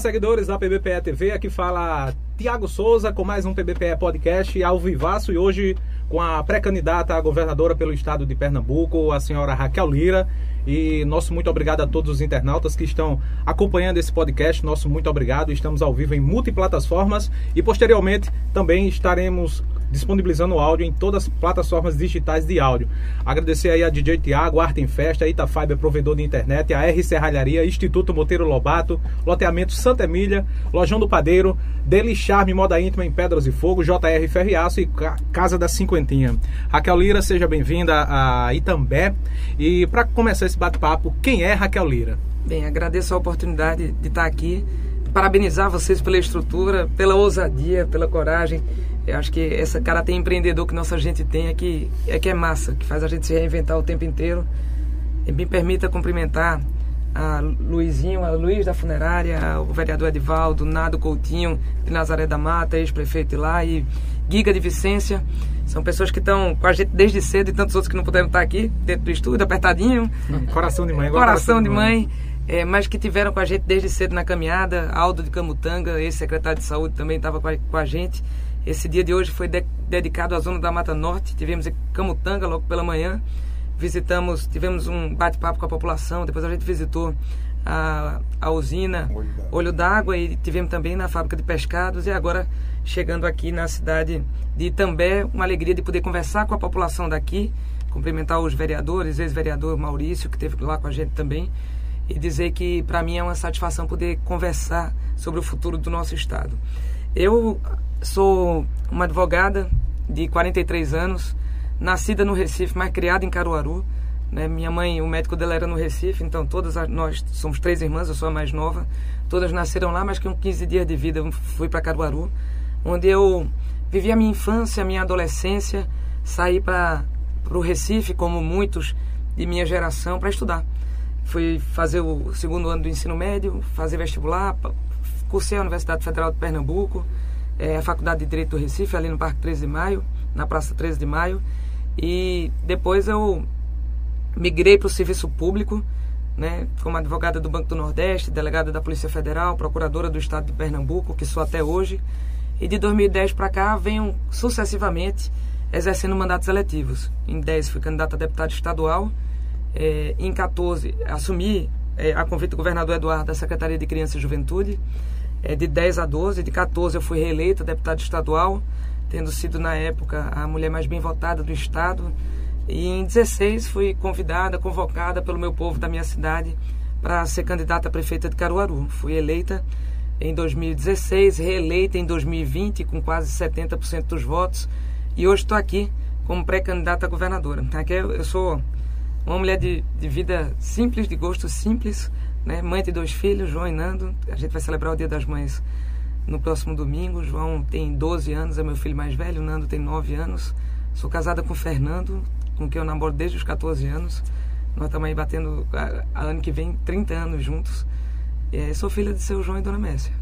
seguidores da PBPE TV, aqui fala Tiago Souza com mais um PBPE Podcast ao vivaço e hoje com a pré-candidata a governadora pelo estado de Pernambuco, a senhora Raquel Lira. E nosso muito obrigado a todos os internautas que estão acompanhando esse podcast. Nosso muito obrigado. Estamos ao vivo em multiplataformas e posteriormente também estaremos disponibilizando o áudio em todas as plataformas digitais de áudio. Agradecer aí a DJ Tiago, Arte em Festa, Itafiber, provedor de internet, a R Serralharia, Instituto Monteiro Lobato, Loteamento Santa Emília, Lojão do Padeiro, Deli Charme Moda Íntima em Pedras e Fogo, JR Ferriaço e Casa da Cinquentinha. Raquel Lira, seja bem-vinda a Itambé. E para começar esse bate-papo, quem é Raquel Lira? Bem, agradeço a oportunidade de estar aqui parabenizar vocês pela estrutura, pela ousadia, pela coragem. Eu acho que essa caráter empreendedor que nossa gente tem é que é, que é massa, que faz a gente se reinventar o tempo inteiro. E me permita cumprimentar a Luizinho, a Luiz da Funerária, o vereador Edivaldo, Nado Coutinho de Nazaré da Mata, ex-prefeito lá, e Giga de Vicência. São pessoas que estão com a gente desde cedo e tantos outros que não puderam estar aqui dentro do estúdio, apertadinho. Coração de mãe. Coração, coração de mãe. mãe é, mas que tiveram com a gente desde cedo na caminhada. Aldo de Camutanga, ex-secretário de saúde, também estava com, com a gente. Esse dia de hoje foi de, dedicado à zona da Mata Norte. Tivemos em Camutanga logo pela manhã. Visitamos, tivemos um bate-papo com a população. Depois a gente visitou a, a usina Olho d'Água e tivemos também na fábrica de pescados. E agora chegando aqui na cidade de Itambé, uma alegria de poder conversar com a população daqui, cumprimentar os vereadores, ex-vereador Maurício, que esteve lá com a gente também e dizer que para mim é uma satisfação poder conversar sobre o futuro do nosso estado. Eu sou uma advogada de 43 anos, nascida no Recife, mas criada em Caruaru. Né? Minha mãe, o médico dela era no Recife, então todas nós somos três irmãs, eu sou a mais nova. Todas nasceram lá, mas com 15 dias de vida eu fui para Caruaru, onde eu vivi a minha infância, a minha adolescência, saí para o Recife, como muitos de minha geração, para estudar. Fui fazer o segundo ano do ensino médio, fazer vestibular, cursei a Universidade Federal de Pernambuco, é, a Faculdade de Direito do Recife, ali no Parque 13 de Maio, na Praça 13 de Maio. E depois eu migrei para o serviço público, né, como advogada do Banco do Nordeste, delegada da Polícia Federal, procuradora do Estado de Pernambuco, que sou até hoje. E de 2010 para cá venho sucessivamente exercendo mandatos eletivos. Em 10 fui candidato a deputado estadual é, em 14, assumi é, a convite do governador Eduardo da Secretaria de Criança e Juventude. É, de 10 a 12, de 14 eu fui reeleita deputada estadual, tendo sido na época a mulher mais bem votada do estado. E em 16 fui convidada, convocada pelo meu povo da minha cidade para ser candidata a prefeita de Caruaru. Fui eleita em 2016, reeleita em 2020 com quase 70% dos votos e hoje estou aqui como pré-candidata a governadora. Aqui eu sou uma mulher de, de vida simples, de gosto simples, né? mãe de dois filhos, João e Nando. A gente vai celebrar o Dia das Mães no próximo domingo. João tem 12 anos, é meu filho mais velho, Nando tem 9 anos. Sou casada com o Fernando, com quem eu namoro desde os 14 anos. Nós estamos aí batendo, a, a ano que vem, 30 anos juntos. E, sou filha de seu João e Dona Messia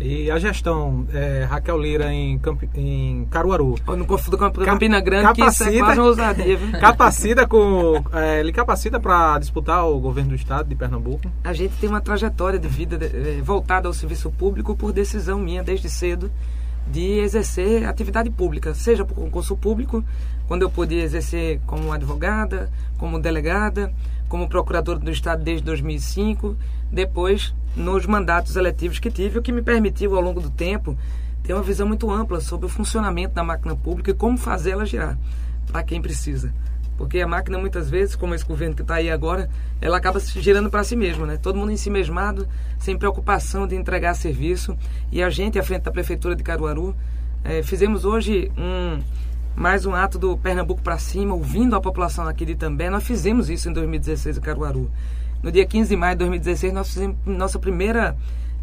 e a gestão é, Raquel Lira em, Camp, em Caruaru. No confundo com Campina Grande, capacita, que isso é quase uma ousadia. Viu? Capacita com. É, ele capacita para disputar o governo do estado de Pernambuco? A gente tem uma trajetória de vida é, voltada ao serviço público por decisão minha desde cedo de exercer atividade pública, seja por concurso público, quando eu podia exercer como advogada, como delegada, como procurador do Estado desde 2005, depois nos mandatos eletivos que tive, o que me permitiu ao longo do tempo ter uma visão muito ampla sobre o funcionamento da máquina pública e como fazê-la girar para quem precisa. Porque a máquina, muitas vezes, como esse governo que está aí agora, ela acaba se girando para si mesmo, né? Todo mundo em si mesmado, sem preocupação de entregar serviço. E a gente, à frente da Prefeitura de Caruaru, é, fizemos hoje um, mais um ato do Pernambuco para cima, ouvindo a população aqui de També. Nós fizemos isso em 2016 em Caruaru. No dia 15 de maio de 2016, nós fizemos nossa primeira,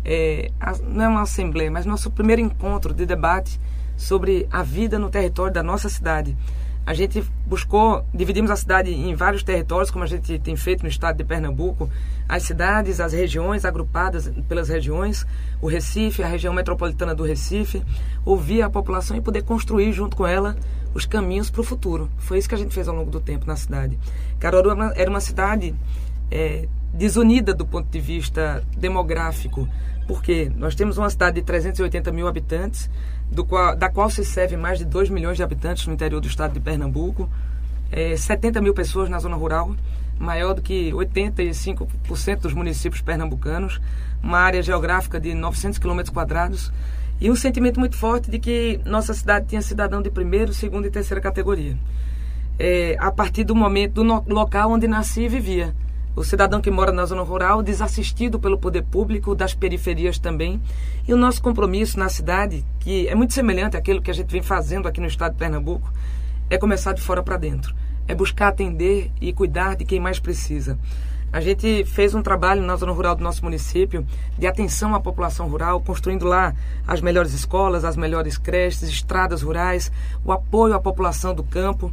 é, não é uma assembleia, mas nosso primeiro encontro de debate sobre a vida no território da nossa cidade. A gente buscou, dividimos a cidade em vários territórios, como a gente tem feito no estado de Pernambuco, as cidades, as regiões agrupadas pelas regiões, o Recife, a região metropolitana do Recife, ouvir a população e poder construir junto com ela os caminhos para o futuro. Foi isso que a gente fez ao longo do tempo na cidade. Caruaru era uma cidade é, desunida do ponto de vista demográfico, Porque nós temos uma cidade de 380 mil habitantes, qual, da qual se serve mais de 2 milhões de habitantes no interior do estado de Pernambuco, é, 70 mil pessoas na zona rural, maior do que 85% dos municípios pernambucanos, uma área geográfica de 900 quilômetros quadrados e um sentimento muito forte de que nossa cidade tinha cidadão de primeira, segunda e terceira categoria. É, a partir do momento, do local onde nasci e vivia. O cidadão que mora na zona rural, desassistido pelo poder público, das periferias também. E o nosso compromisso na cidade, que é muito semelhante àquilo que a gente vem fazendo aqui no estado de Pernambuco, é começar de fora para dentro. É buscar atender e cuidar de quem mais precisa. A gente fez um trabalho na zona rural do nosso município de atenção à população rural, construindo lá as melhores escolas, as melhores creches, estradas rurais, o apoio à população do campo.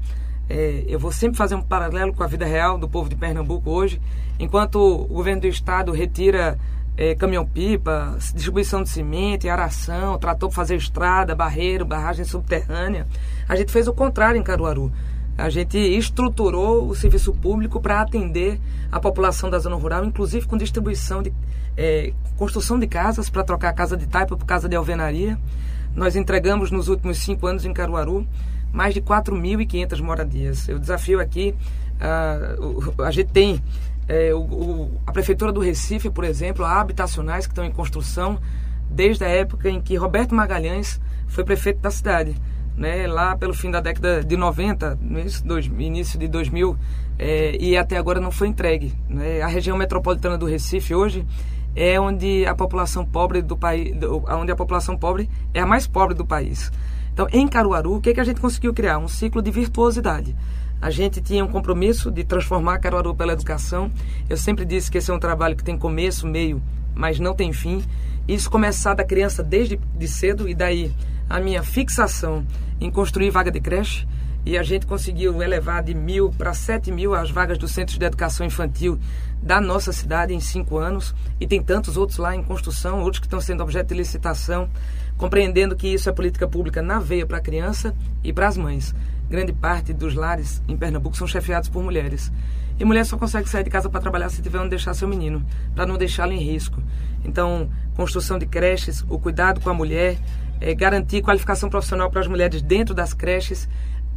É, eu vou sempre fazer um paralelo com a vida real do povo de Pernambuco hoje. Enquanto o governo do estado retira é, caminhão-pipa, distribuição de cimento, aração, tratou para fazer estrada, barreiro, barragem subterrânea, a gente fez o contrário em Caruaru. A gente estruturou o serviço público para atender a população da zona rural, inclusive com distribuição de é, construção de casas para trocar a casa de taipa por casa de alvenaria. Nós entregamos nos últimos cinco anos em Caruaru mais de 4.500 moradias. Eu desafio aqui, uh, a gente tem é, o, o, a Prefeitura do Recife, por exemplo, há habitacionais que estão em construção desde a época em que Roberto Magalhães foi prefeito da cidade. Né, lá pelo fim da década de 90, no início de 2000, é, e até agora não foi entregue. Né? A região metropolitana do Recife hoje é onde a população pobre do país, onde a população pobre é a mais pobre do país. Então, em Caruaru, o que, que a gente conseguiu criar? Um ciclo de virtuosidade. A gente tinha um compromisso de transformar Caruaru pela educação. Eu sempre disse que esse é um trabalho que tem começo, meio, mas não tem fim. Isso começar da criança desde de cedo e daí a minha fixação em construir vaga de creche. E a gente conseguiu elevar de mil para sete mil as vagas dos centros de educação infantil da nossa cidade em cinco anos. E tem tantos outros lá em construção, outros que estão sendo objeto de licitação compreendendo que isso é política pública na veia para a criança e para as mães. Grande parte dos lares em Pernambuco são chefiados por mulheres. E mulher só consegue sair de casa para trabalhar se tiver onde deixar seu menino, para não deixá-lo em risco. Então, construção de creches, o cuidado com a mulher, é, garantir qualificação profissional para as mulheres dentro das creches,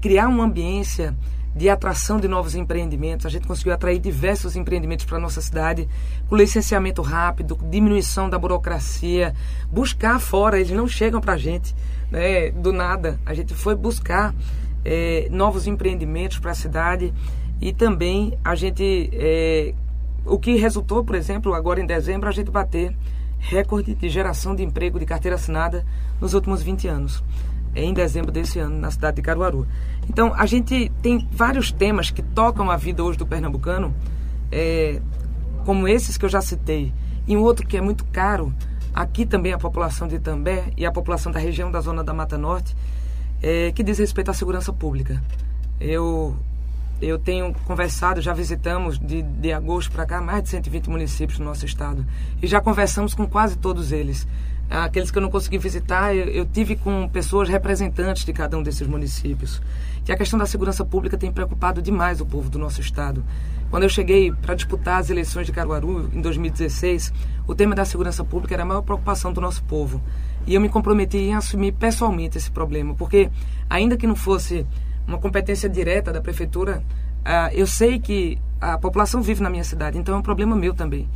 criar uma ambiência de atração de novos empreendimentos. A gente conseguiu atrair diversos empreendimentos para a nossa cidade, com licenciamento rápido, diminuição da burocracia, buscar fora, eles não chegam para a gente né, do nada. A gente foi buscar é, novos empreendimentos para a cidade e também a gente. É, o que resultou, por exemplo, agora em dezembro, a gente bater recorde de geração de emprego de carteira assinada nos últimos 20 anos em dezembro desse ano, na cidade de Caruaru. Então, a gente tem vários temas que tocam a vida hoje do pernambucano, é, como esses que eu já citei, e um outro que é muito caro, aqui também a população de Itambé e a população da região da Zona da Mata Norte, é, que diz respeito à segurança pública. Eu, eu tenho conversado, já visitamos de, de agosto para cá mais de 120 municípios do nosso estado, e já conversamos com quase todos eles aqueles que eu não consegui visitar, eu, eu, tive com pessoas representantes de cada um desses municípios. Que a questão da segurança pública tem preocupado demais o povo do nosso estado. Quando eu cheguei para disputar as eleições de Caruaru em 2016, o tema da segurança pública era a maior preocupação do nosso povo. E eu me comprometi em assumir pessoalmente esse problema, porque ainda que não fosse uma competência direta da prefeitura, uh, eu sei que a população vive na minha cidade, então é um problema meu também.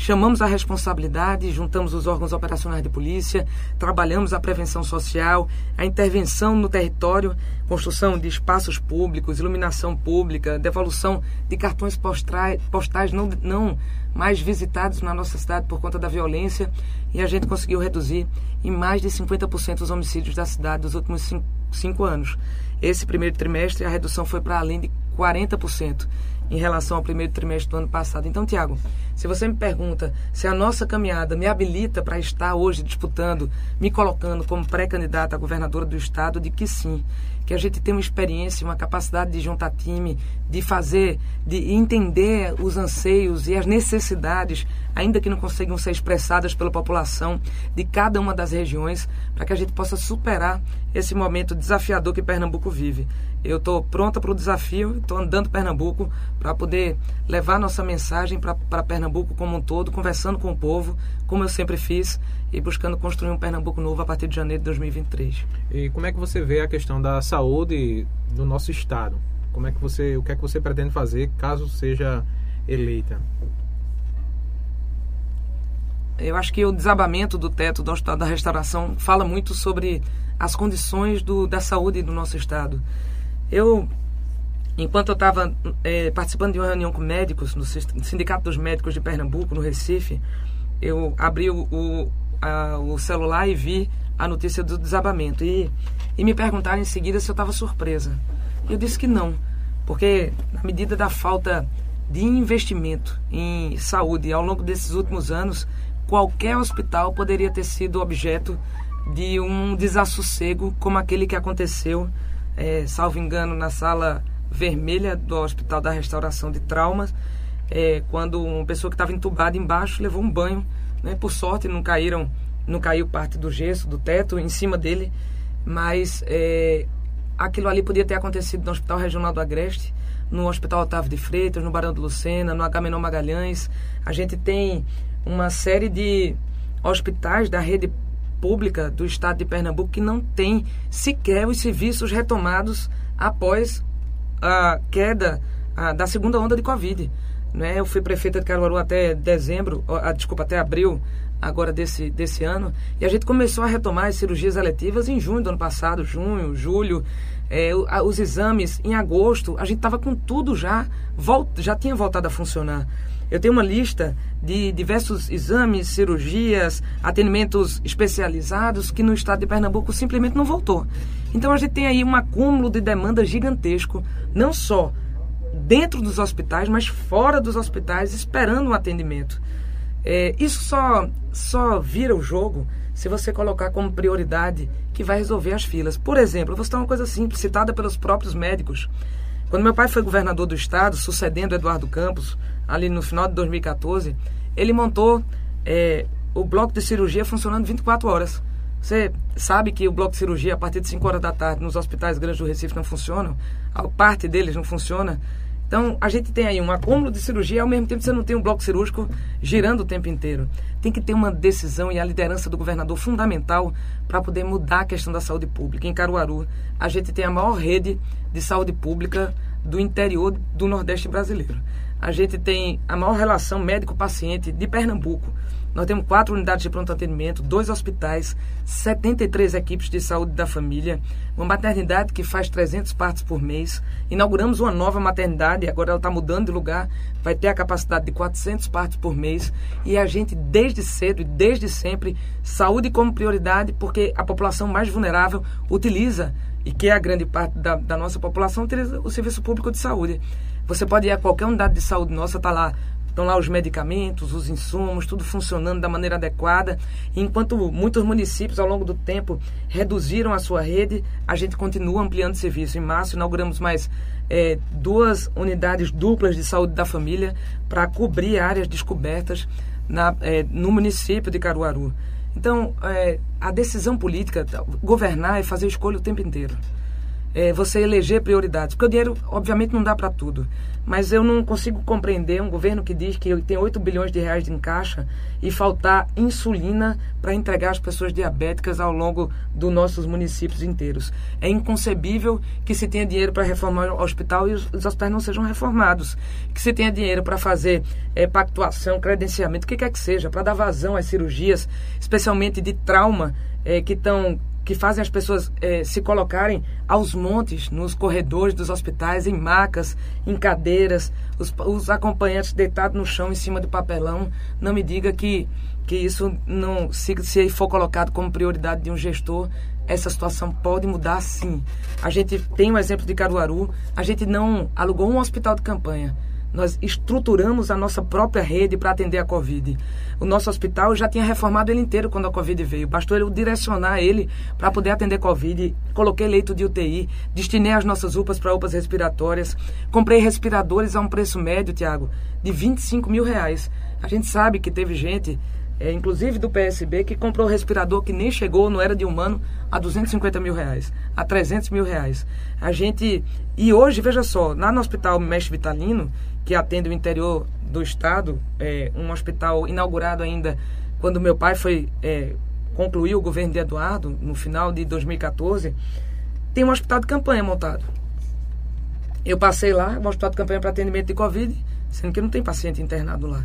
Chamamos a responsabilidade, juntamos os órgãos operacionais de polícia, trabalhamos a prevenção social, a intervenção no território, construção de espaços públicos, iluminação pública, devolução de cartões postais, postais não, não mais visitados na nossa cidade por conta da violência e a gente conseguiu reduzir em mais de 50% os homicídios da cidade dos últimos cinco, cinco anos. Esse primeiro trimestre a redução foi para além de 40% em relação ao primeiro trimestre do ano passado. Então, Tiago, se você me pergunta se a nossa caminhada me habilita para estar hoje disputando, me colocando como pré-candidata a governadora do estado, de que sim. Que a gente tem uma experiência, uma capacidade de juntar time, de fazer, de entender os anseios e as necessidades, ainda que não consigam ser expressadas pela população de cada uma das regiões, para que a gente possa superar esse momento desafiador que Pernambuco vive. Eu estou pronta para o desafio, estou andando Pernambuco para poder levar nossa mensagem para Pernambuco como um todo, conversando com o povo, como eu sempre fiz, e buscando construir um Pernambuco novo a partir de janeiro de 2023. E como é que você vê a questão da saúde no nosso estado? Como é que você, o que é que você pretende fazer caso seja eleita? Eu acho que o desabamento do teto do Hospital da Restauração fala muito sobre as condições do, da saúde do nosso estado. Eu, enquanto eu estava é, participando de uma reunião com médicos no Sindicato dos Médicos de Pernambuco, no Recife, eu abri o, o, a, o celular e vi a notícia do desabamento. E, e me perguntaram em seguida se eu estava surpresa. Eu disse que não, porque na medida da falta de investimento em saúde ao longo desses últimos anos, qualquer hospital poderia ter sido objeto de um desassossego como aquele que aconteceu, é, salvo engano, na sala vermelha do Hospital da Restauração de Traumas, é, quando uma pessoa que estava entubada embaixo levou um banho. Né? Por sorte, não caíram, não caiu parte do gesso, do teto, em cima dele, mas é, aquilo ali podia ter acontecido no Hospital Regional do Agreste, no Hospital Otávio de Freitas, no Barão do Lucena, no Agamenon Magalhães. A gente tem uma série de hospitais da rede pública do estado de Pernambuco que não tem sequer os serviços retomados após a queda a, da segunda onda de Covid. Né? Eu fui prefeita de Caruaru até dezembro, a, desculpa, até abril agora desse, desse ano, e a gente começou a retomar as cirurgias eletivas em junho do ano passado, junho, julho, é, os exames em agosto, a gente estava com tudo já, já tinha voltado a funcionar. Eu tenho uma lista de diversos exames, cirurgias, atendimentos especializados que no estado de Pernambuco simplesmente não voltou. Então a gente tem aí um acúmulo de demanda gigantesco, não só dentro dos hospitais, mas fora dos hospitais, esperando um atendimento. É, isso só, só vira o jogo se você colocar como prioridade que vai resolver as filas. Por exemplo, vou citar uma coisa simples, citada pelos próprios médicos. Quando meu pai foi governador do estado, sucedendo Eduardo Campos, ali no final de 2014, ele montou é, o bloco de cirurgia funcionando 24 horas. Você sabe que o bloco de cirurgia, a partir de 5 horas da tarde, nos hospitais grandes do Recife não funciona, a parte deles não funciona. Então, a gente tem aí um acúmulo de cirurgia, ao mesmo tempo você não tem um bloco cirúrgico girando o tempo inteiro. Tem que ter uma decisão e a liderança do governador fundamental para poder mudar a questão da saúde pública. Em Caruaru, a gente tem a maior rede de saúde pública do interior do Nordeste brasileiro a gente tem a maior relação médico-paciente de Pernambuco. Nós temos quatro unidades de pronto atendimento, dois hospitais, 73 equipes de saúde da família, uma maternidade que faz 300 partos por mês. Inauguramos uma nova maternidade, agora ela está mudando de lugar, vai ter a capacidade de 400 partos por mês. E a gente, desde cedo e desde sempre, saúde como prioridade, porque a população mais vulnerável utiliza, e que é a grande parte da, da nossa população, utiliza o serviço público de saúde. Você pode ir a qualquer unidade de saúde nossa, tá lá estão lá os medicamentos, os insumos, tudo funcionando da maneira adequada. Enquanto muitos municípios, ao longo do tempo, reduziram a sua rede, a gente continua ampliando o serviço. Em março, inauguramos mais é, duas unidades duplas de saúde da família para cobrir áreas descobertas na, é, no município de Caruaru. Então, é, a decisão política, governar é fazer escolha o tempo inteiro é, você eleger prioridades. Porque o dinheiro, obviamente, não dá para tudo. Mas eu não consigo compreender um governo que diz que tem 8 bilhões de reais em caixa e faltar insulina para entregar às pessoas diabéticas ao longo dos nossos municípios inteiros. É inconcebível que se tenha dinheiro para reformar o hospital e os, os, hospitais não sejam reformados. Que se tenha dinheiro para fazer é, pactuação, credenciamento, o que quer que seja, para dar vazão às cirurgias, especialmente de trauma, é, que estão que fazem as pessoas é, se colocarem aos montes nos corredores dos hospitais, em macas, em cadeiras, os, os, acompanhantes deitados no chão em cima de papelão. Não me diga que, que isso não se, se for colocado como prioridade de um gestor, essa situação pode mudar sim. A gente tem um exemplo de Caruaru, a gente não alugou um hospital de campanha nós estruturamos a nossa própria rede para atender a Covid. O nosso hospital já tinha reformado ele inteiro quando a Covid veio. Bastou eu direcionar ele para poder atender Covid. Coloquei leito de UTI, destinei as nossas UPAs para UPAs respiratórias. Comprei respiradores a um preço médio, Tiago, de 25 mil reais. A gente sabe que teve gente é, inclusive do PSB, que comprou respirador que nem chegou, não era de humano, a 250 mil reais, a 300 mil reais. A gente. E hoje, veja só, lá no Hospital Mestre Vitalino, que atende o interior do estado, é, um hospital inaugurado ainda quando meu pai foi. É, concluiu o governo de Eduardo, no final de 2014, tem um hospital de campanha montado. Eu passei lá, um hospital de campanha para atendimento de Covid, sendo que não tem paciente internado lá.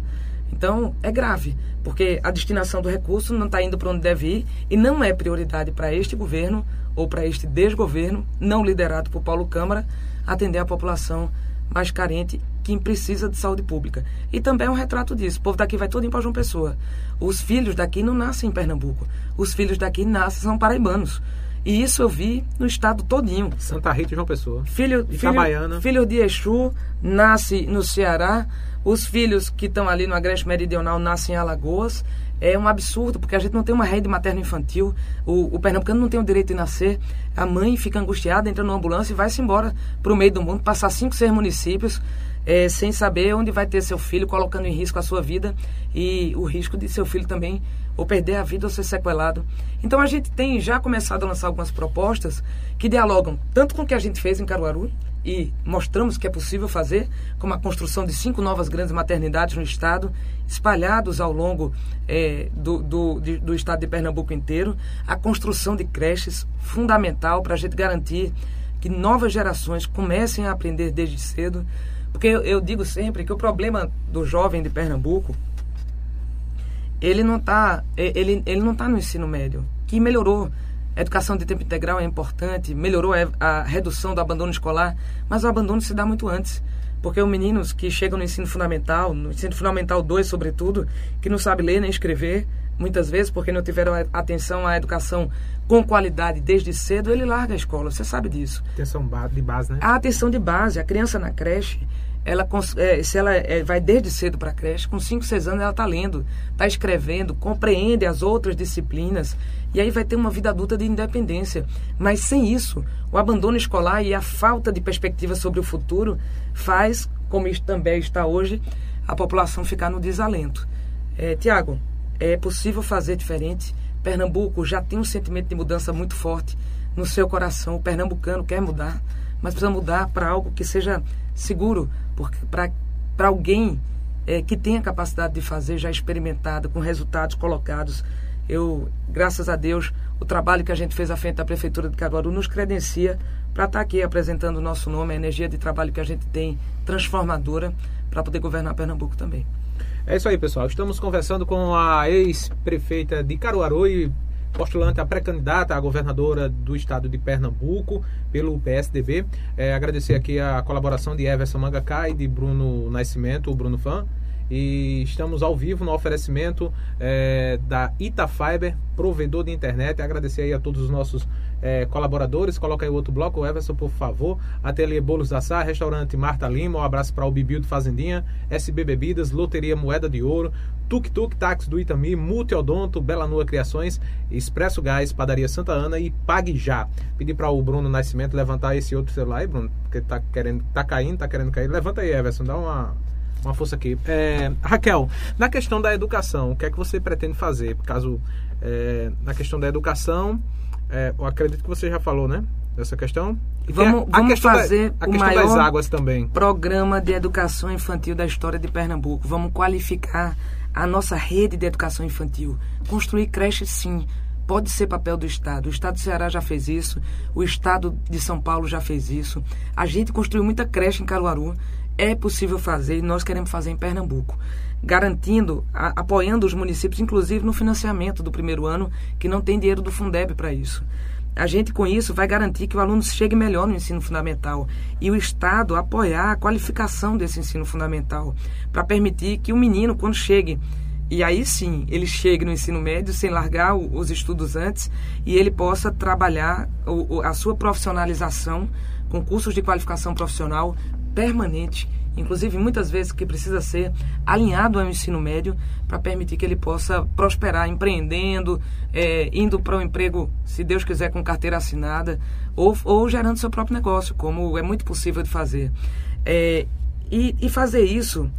Então, é grave, porque a destinação do recurso não está indo para onde deve ir e não é prioridade para este governo ou para este desgoverno, não liderado por Paulo Câmara, atender a população mais carente que precisa de saúde pública. E também é um retrato disso. O povo daqui vai todo em João Pessoa. Os filhos daqui não nascem em Pernambuco. Os filhos daqui nascem, são paraibanos. E isso eu vi no estado todinho. Santa Rita e João Pessoa. Filho, filho, filho de Exu nasce no Ceará. Os filhos que estão ali no Agreste Meridional nascem em Alagoas. É um absurdo, porque a gente não tem uma rede materno-infantil. O, o pernambucano não tem o direito de nascer. A mãe fica angustiada, entra numa ambulância e vai-se embora para o meio do mundo, passar cinco, seis municípios, é, sem saber onde vai ter seu filho, colocando em risco a sua vida e o risco de seu filho também ou perder a vida ou ser sequelado. Então a gente tem já começado a lançar algumas propostas que dialogam tanto com o que a gente fez em Caruaru, e mostramos que é possível fazer, como a construção de cinco novas grandes maternidades no estado, espalhados ao longo é, do, do, de, do estado de Pernambuco inteiro, a construção de creches, fundamental para a gente garantir que novas gerações comecem a aprender desde cedo, porque eu, eu digo sempre que o problema do jovem de Pernambuco ele não está ele, ele não tá no ensino médio, que melhorou a educação de tempo integral é importante, melhorou a, redução do abandono escolar, mas o abandono se dá muito antes. Porque os meninos que chegam no ensino fundamental, no ensino fundamental 2, sobretudo, que não sabem ler nem escrever, muitas vezes porque não tiveram atenção à educação com qualidade desde cedo, ele larga a escola. Você sabe disso. Atenção de base, né? A atenção de base. A criança na creche, ela, é, se ela é, vai desde cedo para a creche, com 5, 6 anos ela está lendo, está escrevendo, compreende as outras disciplinas e aí vai ter uma vida adulta de independência. Mas sem isso, o abandono escolar e a falta de perspectiva sobre o futuro faz, como isso também está hoje, a população ficar no desalento. É, Tiago, é possível fazer diferente. Pernambuco já tem um sentimento de mudança muito forte no seu coração. O pernambucano quer mudar, mas precisa mudar para algo que seja seguro, porque para alguém é, que tenha capacidade de fazer, já experimentado, com resultados colocados. Eu, graças a Deus, o trabalho que a gente fez à frente da Prefeitura de Caruaru nos credencia para estar tá aqui apresentando o nosso nome, a energia de trabalho que a gente tem transformadora para poder governar Pernambuco também. É isso aí, pessoal. Estamos conversando com a ex-prefeita de Caruaru e postulante a pré-candidata a governadora do estado de Pernambuco pelo PSDB. É, agradecer aqui a colaboração de Everson Mangacá e de Bruno Nascimento, o Bruno Fã. E estamos ao vivo no oferecimento é, da Itafiber, provedor de internet. Agradecer aí a todos os nossos é, colaboradores. Coloca aí o outro bloco, Everson, por favor. Ateliê Bolos da Sá, Restaurante Marta Lima. Um abraço para o Bibil de Fazendinha, SB Bebidas, Loteria Moeda de Ouro, Tuk Tuk Táxi do Itami, Multiodonto, Bela Nua Criações, Expresso Gás, Padaria Santa Ana e Pague Já. Pedir para o Bruno Nascimento levantar esse outro celular aí, Bruno, porque tá querendo, tá caindo, tá querendo cair. Levanta aí, Everson, dá uma uma força aqui. É, Raquel, na questão da educação, o que é que você pretende fazer? Caso é, na questão da educação, é, eu acredito que você já falou, né? Dessa questão. E vamos, a, vamos fazer da, a o maior das águas também. programa de educação infantil da história de Pernambuco. Vamos qualificar a nossa rede de educação infantil. Construir creches, sim. Pode ser papel do Estado. O Estado do Ceará já fez isso. O Estado de São Paulo já fez isso. A gente construiu muita creche em Caruaru é possível fazer e nós queremos fazer em Pernambuco, garantindo, a, apoiando os municípios, inclusive no financiamento do primeiro ano, que não tem dinheiro do Fundeb para isso. A gente, com isso, vai garantir que o aluno chegue melhor no ensino fundamental e o Estado apoiar a qualificação desse ensino fundamental, para permitir que o menino, quando chegue, e aí sim, ele chegue no ensino médio sem largar o, os estudos antes e ele possa trabalhar o, a sua profissionalização com cursos de qualificação profissional permanente, inclusive muitas vezes que precisa ser alinhado ao ensino médio para permitir que ele possa prosperar empreendendo, é, indo para o um emprego, se Deus quiser, com carteira assinada, ou, ou gerando seu próprio negócio, como é muito possível de fazer. É, e, e fazer isso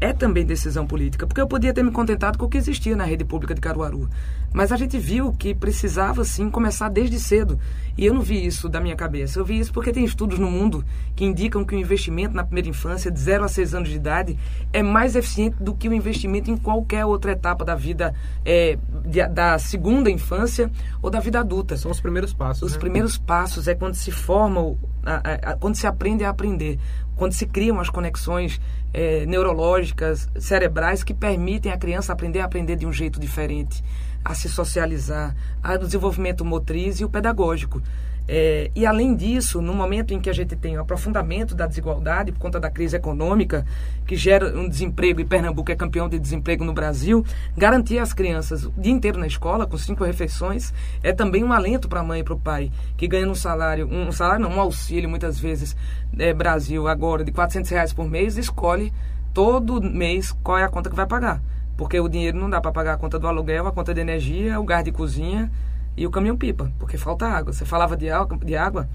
é também decisão política, porque eu podia ter me contentado com o que existia na rede pública de Caruaru. Mas a gente viu que precisava, sim, começar desde cedo. E eu não vi isso da minha cabeça. Eu vi isso porque tem estudos no mundo que indicam que o investimento na primeira infância, de 0 a 6 anos de idade, é mais eficiente do que o investimento em qualquer outra etapa da vida, é, de, da segunda infância ou da vida adulta. São os primeiros passos. Os né? primeiros passos é quando se forma, a, a, quando se aprende a aprender quando se criam as conexões é, neurológicas, cerebrais, que permitem a criança aprender a aprender de um jeito diferente, a se socializar, a desenvolvimento motriz e o pedagógico. É, e além disso, no momento em que a gente tem o aprofundamento da desigualdade por conta da crise econômica, que gera um desemprego, e Pernambuco é campeão de desemprego no Brasil, garantir às crianças o dia inteiro na escola, com cinco refeições, é também um alento para a mãe e para o pai, que ganham um salário, um salário não, um auxílio muitas vezes, é, Brasil agora, de 400 reais por mês, escolhe todo mês qual é a conta que vai pagar. Porque o dinheiro não dá para pagar a conta do aluguel, a conta de energia, o gás de cozinha e o caminhão-pipa, porque falta água. Você falava de água, de água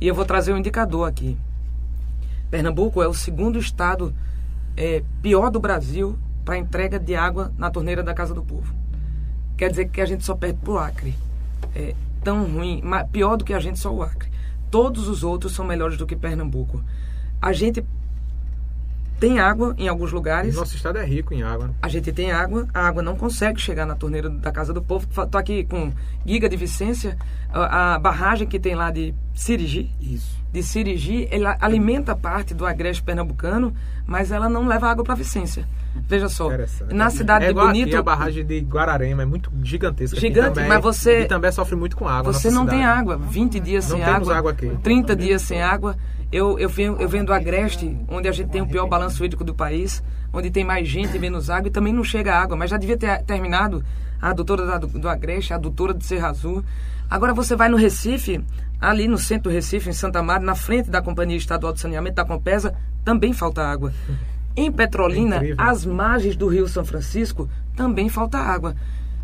e eu vou trazer um indicador aqui. Pernambuco é o segundo estado é, pior do Brasil para entrega de água na torneira da Casa do Povo. Quer dizer que a gente só perde para o Acre. É tão ruim, pior do que a gente só o Acre. Todos os outros são melhores do que Pernambuco. A gente tem água em alguns lugares. Nosso estado é rico em água. A gente tem água, a água não consegue chegar na torneira da Casa do Povo. Estou aqui com Giga de Vicência, a, a, barragem que tem lá de Sirigi. Isso. De Sirigi, ela alimenta parte do agreste pernambucano, mas ela não leva água para Vicência. Veja só, na cidade é de Bonito... Aqui a barragem de Guararema é muito gigantesca. Gigante, mas você... E também sofre muito com água Você não cidade. tem água, 20 dias não sem água, água, aqui. 30 dias sem água. Eu, eu, venho, eu venho do Agreste, onde a gente tem o pior balanço hídrico do país, onde tem mais gente e menos água, e também não chega água. Mas já devia ter terminado a adutora do, do Agreste, a adutora de Serra Azul. Agora você vai no Recife, ali no centro do Recife, em Santa Maria, na frente da Companhia Estadual de Saneamento da Compesa, também falta água. Em Petrolina, é às margens do Rio São Francisco, também falta água.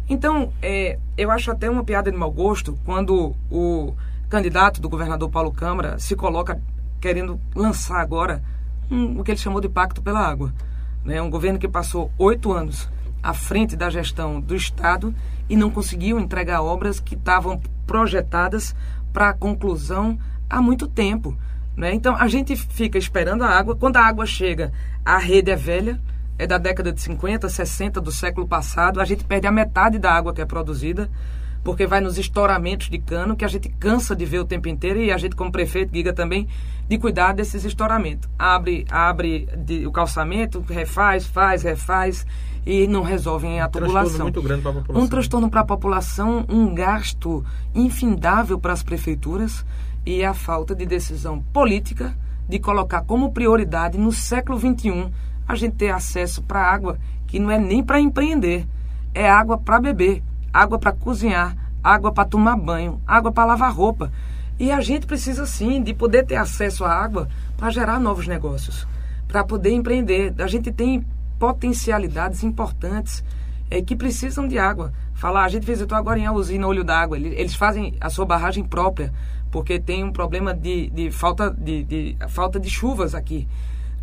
Então, é, eu acho até uma piada de mau gosto quando o candidato do governador Paulo Câmara se coloca querendo lançar agora um, o que ele chamou de Pacto pela Água. Né? Um governo que passou oito anos à frente da gestão do Estado e não conseguiu entregar obras que estavam projetadas para conclusão há muito tempo. Né? Então a gente fica esperando a água. Quando a água chega, a rede é velha, é da década de 50, 60 do século passado. A gente perde a metade da água que é produzida, porque vai nos estouramentos de cano, que a gente cansa de ver o tempo inteiro, e a gente, como prefeito, diga também de cuidar desses estouramentos. Abre, abre de, o calçamento, refaz, faz, refaz e não resolvem a um tubulação. Transtorno muito grande para a população. Um transtorno para a população, um gasto infindável para as prefeituras e a falta de decisão política de colocar como prioridade no século XXI a gente ter acesso para água que não é nem para empreender, é água para beber, água para cozinhar, água para tomar banho, água para lavar roupa. E a gente precisa sim de poder ter acesso à água para gerar novos negócios, para poder empreender. A gente tem potencialidades importantes é, que precisam de água. Falar, a gente visitou agora em usina Olho d'Água, eles fazem a sua barragem própria porque tem um problema de, de, falta, de, de, falta de chuvas aqui.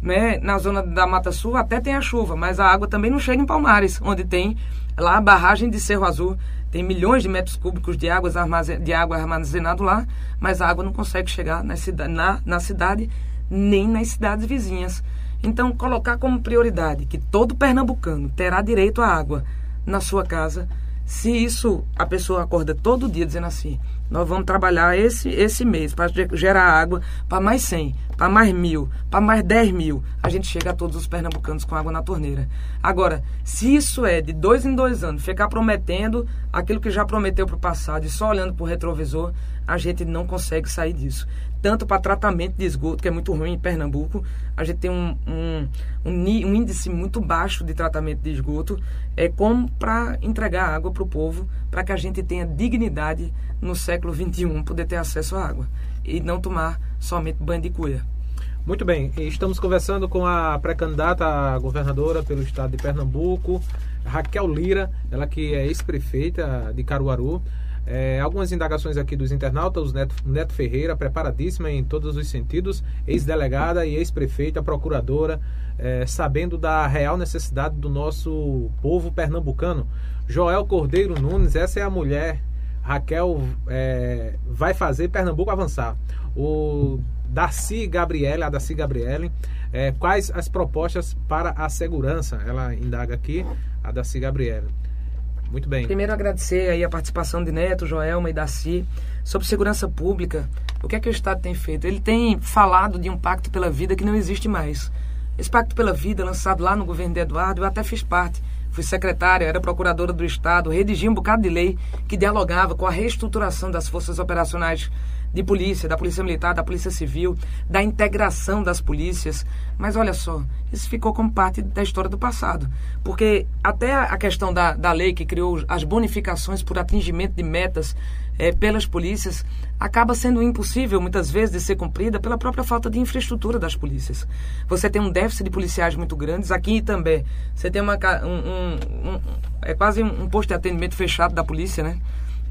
Né? Na zona da Mata Sul até tem a chuva, mas a água também não chega em Palmares, onde tem lá a barragem de Cerro Azul. Tem milhões de metros cúbicos de, águas armazen... de água armazenado lá, mas a água não consegue chegar na, cida... na, na cidade nem nas cidades vizinhas. Então, colocar como prioridade que todo pernambucano terá direito à água na sua casa, se isso a pessoa acorda todo dia dizendo assim, nós vamos trabalhar esse, esse mês para gerar água para mais 100, para mais mil, para mais 10 mil. A gente chega a todos os pernambucanos com água na torneira. Agora, se isso é de dois em dois anos, ficar prometendo aquilo que já prometeu para o passado e só olhando para o retrovisor, a gente não consegue sair disso. Tanto para tratamento de esgoto, que é muito ruim em Pernambuco, a gente tem um, um, um, índice muito baixo de tratamento de esgoto, é como para entregar água para o povo, para que a gente tenha dignidade no século XXI, poder ter acesso à água e não tomar somente banho de cuia. Muito bem, estamos conversando com a pré-candidata a governadora pelo estado de Pernambuco, Raquel Lira, ela que é ex-prefeita de Caruaru. É, algumas indagações aqui dos internautas, Neto, Neto Ferreira, preparadíssima em todos os sentidos, ex-delegada e ex-prefeita, procuradora, é, sabendo da real necessidade do nosso povo pernambucano. Joel Cordeiro Nunes, essa é a mulher, Raquel é, vai fazer Pernambuco avançar. O Darcy Gabriele, a Darcy Gabriele, é, quais as propostas para a segurança? Ela indaga aqui, a Darcy Gabriele. Muito bem. Primeiro agradecer aí a participação de Neto, Joelma e Daci sobre segurança pública. O que é que o Estado tem feito? Ele tem falado de um pacto pela vida que não existe mais. Esse pacto pela vida, lançado lá no governo de Eduardo, eu até fiz parte. Fui secretária, era procuradora do Estado, redigi um bocado de lei que dialogava com a reestruturação das forças operacionais de polícia, da polícia militar, da polícia civil, da integração das polícias. Mas olha só, isso ficou como parte da história do passado. Porque até a questão da, da lei que criou as bonificações por atingimento de metas é, pelas polícias acaba sendo impossível, muitas vezes, de ser cumprida pela própria falta de infraestrutura das polícias. Você tem um déficit de policiais muito grandes. Aqui também, você tem uma, um, um, um é quase um posto de atendimento fechado da polícia, né?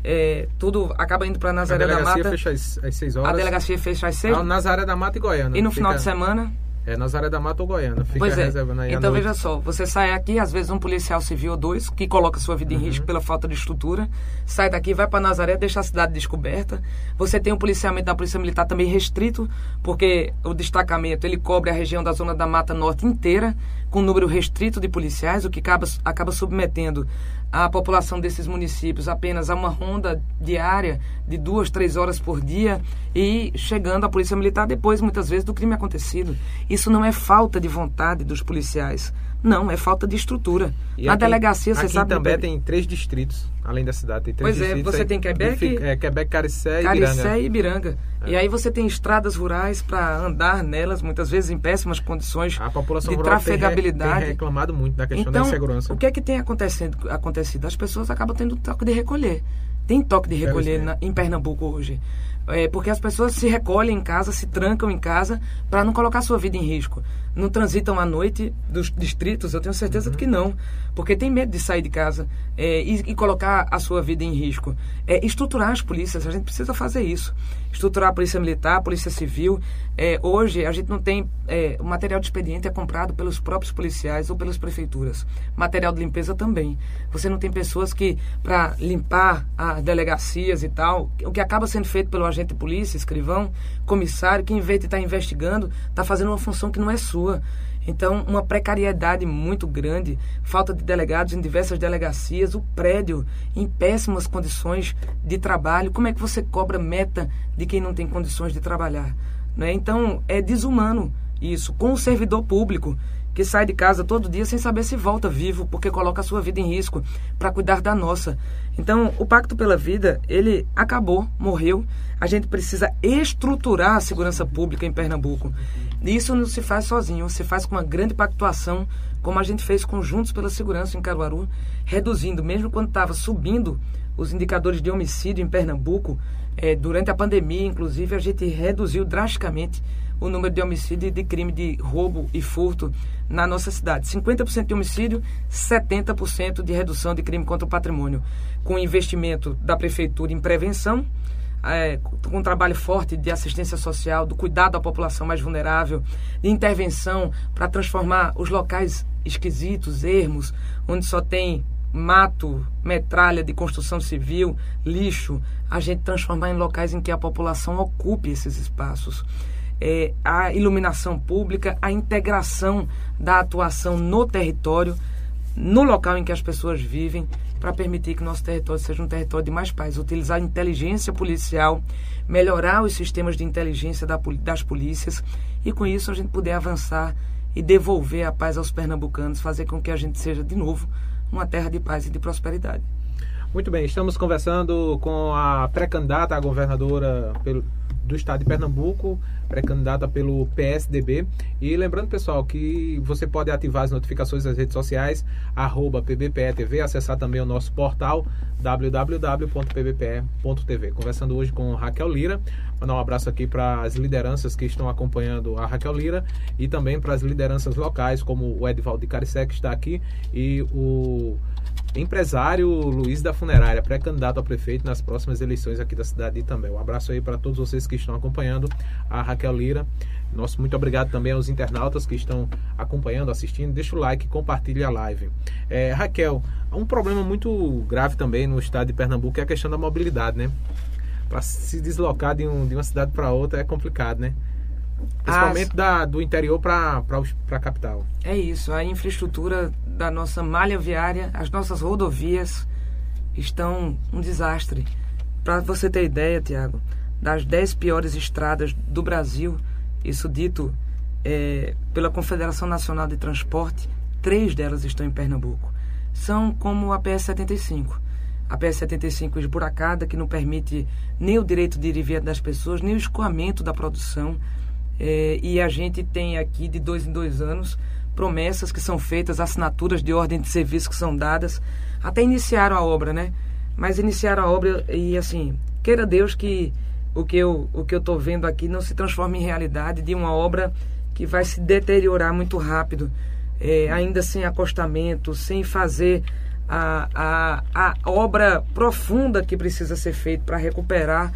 É, tudo acaba indo para Nazaré da Mata. A delegacia fecha às, às 6 horas. A delegacia fecha às 6 ah, Nazaré da Mata e Goiânia. E no fica... final de semana? É Nazaré da Mata ou Goiânia. Fica pois é. Então veja só, você sai aqui, às vezes um policial civil ou dois, que coloca sua vida em uhum. risco pela falta de estrutura, sai daqui, vai para Nazaré, deixa a cidade descoberta. Você tem um policiamento da Polícia Militar também restrito, porque o destacamento ele cobre a região da Zona da Mata Norte inteira, com um número restrito de policiais, o que acaba, acaba submetendo a população desses municípios apenas a uma ronda diária de duas, três horas por dia e chegando a polícia militar depois, muitas vezes, do crime acontecido. Isso não é falta de vontade dos policiais. Não, é falta de estrutura. E Na aqui, delegacia, você aqui sabe... também tem três distritos, além da cidade. Tem três pois é, você tem Quebec... É, Quebec, Caricé e Caricé e Ibiranga. É. E aí você tem estradas rurais para andar nelas, muitas vezes em péssimas condições A população de trafegabilidade. Tem, tem reclamado muito da questão então, da insegurança. o que é que tem acontecido? acontecido? As pessoas acabam tendo toque de recolher. Tem toque de recolher na, em Pernambuco hoje. É, porque as pessoas se recolhem em casa, se trancam em casa para não colocar sua vida em risco. Não transitam à noite dos distritos, eu tenho certeza uhum. que não, porque tem medo de sair de casa é, e, e, colocar a sua vida em risco. É, estruturar as polícias, a gente precisa fazer isso. Estruturar a polícia militar, a polícia civil. É, hoje a gente não tem. É, o material de expediente é comprado pelos próprios policiais ou pelas prefeituras. Material de limpeza também. Você não tem pessoas que, para limpar as delegacias e tal, o que acaba sendo feito pelo agente de polícia, escrivão, comissário, que em vez de estar investigando, está fazendo uma função que não é sua. Então, uma precariedade muito grande, falta de delegados em diversas delegacias, o prédio em péssimas condições de trabalho. Como é que você cobra meta de quem não tem condições de trabalhar? Né? Então, é desumano isso, com o servidor público que sai de casa todo dia sem saber se volta vivo, porque coloca a sua vida em risco para cuidar da nossa. Então, o Pacto pela Vida, ele acabou, morreu. A gente precisa estruturar a segurança pública em Pernambuco. E isso não se faz sozinho, se faz com uma grande pactuação, como a gente fez com Juntos pela Segurança em Caruaru, reduzindo, mesmo quando estava subindo os indicadores de homicídio em Pernambuco, é, durante a pandemia, inclusive, a gente reduziu drasticamente o número de homicídio e de crime de roubo e furto na nossa cidade. 50% de homicídio, 70% de redução de crime contra o patrimônio. Com investimento da prefeitura em prevenção, é, com um trabalho forte de assistência social, do cuidado à população mais vulnerável, de intervenção para transformar os locais esquisitos, ermos, onde só tem mato, metralha de construção civil, lixo, a gente transformar em locais em que a população ocupe esses espaços é, a iluminação pública, a integração da atuação no território, no local em que as pessoas vivem, para permitir que nosso território seja um território de mais paz. Utilizar a inteligência policial, melhorar os sistemas de inteligência das polícias e, com isso, a gente poder avançar e devolver a paz aos pernambucanos, fazer com que a gente seja, de novo, uma terra de paz e de prosperidade. Muito bem, estamos conversando com a pré-candidata a governadora pelo, do estado de Pernambuco, pré-candidata pelo PSDB. E lembrando, pessoal, que você pode ativar as notificações nas redes sociais, arroba PBPE acessar também o nosso portal www.pbpe.tv. Conversando hoje com Raquel Lira, mandar um abraço aqui para as lideranças que estão acompanhando a Raquel Lira e também para as lideranças locais, como o Edvaldo de Caricé, que está aqui, e o empresário Luiz da Funerária, pré-candidato a prefeito nas próximas eleições aqui da cidade de Itambé. Um abraço aí para todos vocês que estão acompanhando a Raquel Lira. Nosso muito obrigado também aos internautas que estão acompanhando, assistindo. Deixa o like, compartilhe a live. É, Raquel, um problema muito grave também no estado de Pernambuco é a questão da mobilidade, né? Para se deslocar de, um, de uma cidade para outra é complicado, né? Principalmente As... da, do interior para a capital. É isso, a infraestrutura da nossa malha viária, as nossas rodovias estão um desastre. Para você ter ideia, Tiago, das 10 piores estradas do Brasil, isso dito é, pela Confederação Nacional de Transporte, três delas estão em Pernambuco. São como a PS-75. A PS-75 esburacada, que não permite nem o direito de ir e vir das pessoas, nem o escoamento da produção. É, e a gente tem aqui, de dois em dois anos, promessas que são feitas, assinaturas de ordem de serviço que são dadas. Até iniciaram a obra, né? Mas iniciaram a obra e, assim, queira Deus que o que eu o que eu estou vendo aqui não se transforme em realidade de uma obra que vai se deteriorar muito rápido, é, ainda sem acostamento, sem fazer a, a, a obra profunda que precisa ser feita para recuperar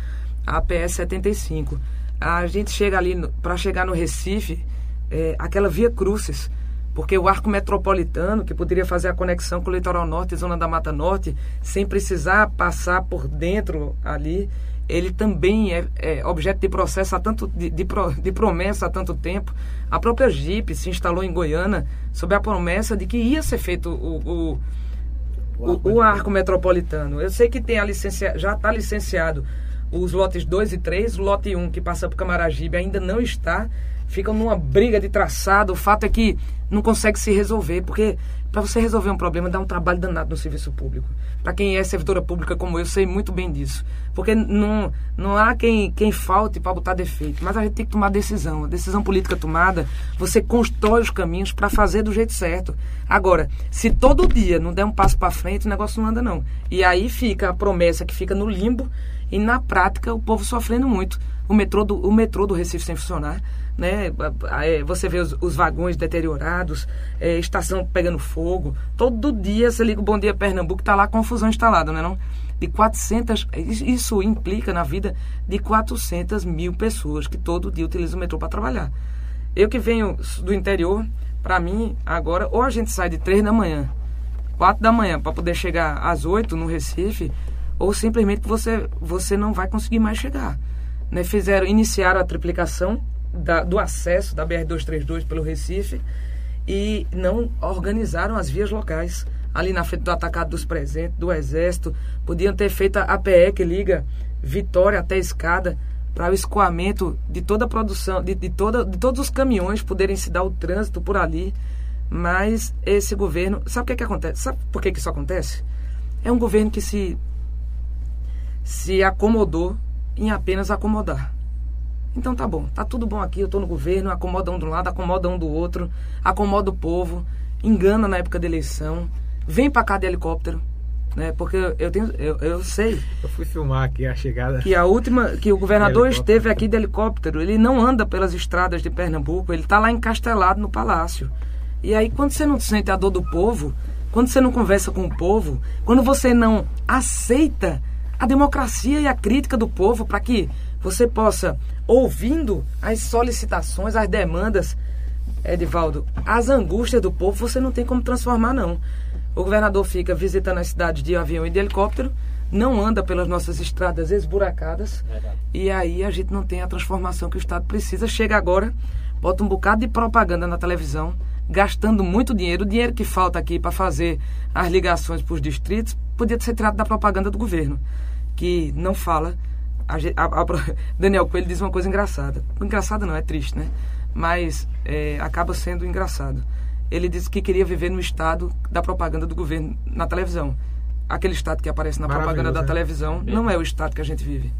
a PS 75. A gente chega ali para chegar no Recife, é, aquela via Crucis, porque o arco metropolitano, que poderia fazer a conexão com o litoral norte e zona da Mata Norte, sem precisar passar por dentro ali, ele também é, é, objeto de processo há tanto de, de, de, promessa há tanto tempo. A própria Jeep se instalou em Goiânia sob a promessa de que ia ser feito o, o, o, arco, o arco metropolitano. Eu sei que tem a licencia, já está licenciado os lotes 2 e 3, o lote 1 um, que passa por Camaragibe ainda não está. Ficam numa briga de traçado. O fato é que não consegue se resolver, porque para você resolver um problema dá um trabalho danado no serviço público. Para quem é servidora pública como eu, sei muito bem disso. Porque não, não há quem, quem falte para botar defeito, mas a gente tem que tomar decisão. A decisão política tomada, você constrói os caminhos para fazer do jeito certo. Agora, se todo dia não der um passo para frente, o negócio não anda não. E aí fica a promessa que fica no limbo e na prática o povo sofrendo muito. O metrô do, o metrô do Recife sem funcionar né? É, você vê os, os vagões deteriorados, é, estação pegando fogo. Todo dia você liga o Bom Dia Pernambuco, está lá confusão instalada, né? Não? De 400, isso implica na vida de 400 mil pessoas que todo dia utilizam o metrô para trabalhar. Eu que venho do interior, para mim, agora, ou a gente sai de 3 da manhã, 4 da manhã, para poder chegar às 8 no Recife, ou simplesmente você, você não vai conseguir mais chegar. Né? Fizeram, iniciaram a triplicação da, do acesso da BR-232 pelo Recife e não organizaram as vias locais. Ali na frente do atacado dos presentes, do Exército, podiam ter feito a PE que liga Vitória até Escada para o escoamento de toda a produção, de, de, toda, de todos os caminhões poderem se dar o trânsito por ali. Mas esse governo. Sabe o que, é que acontece? Sabe por que, que isso acontece? É um governo que se, se acomodou em apenas acomodar. Então tá bom, tá tudo bom aqui, eu tô no governo, acomoda um do lado, acomoda um do outro, acomoda o povo, engana na época da eleição, vem pra cá de helicóptero, né? Porque eu tenho, eu, eu sei. Eu fui filmar aqui a chegada. Que a última, que o governador esteve aqui de helicóptero, ele não anda pelas estradas de Pernambuco, ele tá lá encastelado no palácio. E aí quando você não sente a dor do povo, quando você não conversa com o povo, quando você não aceita a democracia e a crítica do povo para que você possa, ouvindo as solicitações, as demandas, Edivaldo, as angústias do povo, você não tem como transformar, não. O governador fica visitando as cidades de avião e de helicóptero, não anda pelas nossas estradas esburacadas, Verdade. e aí a gente não tem a transformação que o Estado precisa. Chega agora, bota um bocado de propaganda na televisão, gastando muito dinheiro, o dinheiro que falta aqui para fazer as ligações para os distritos, podia ser tirado da propaganda do governo, que não fala a, a, a, Daniel Coelho diz uma coisa engraçada. Engraçada não, é triste, né? Mas é, acaba sendo engraçado. Ele disse que queria viver no estado da propaganda do governo na televisão. Aquele estado que aparece na propaganda da né? televisão não é o estado que a gente vive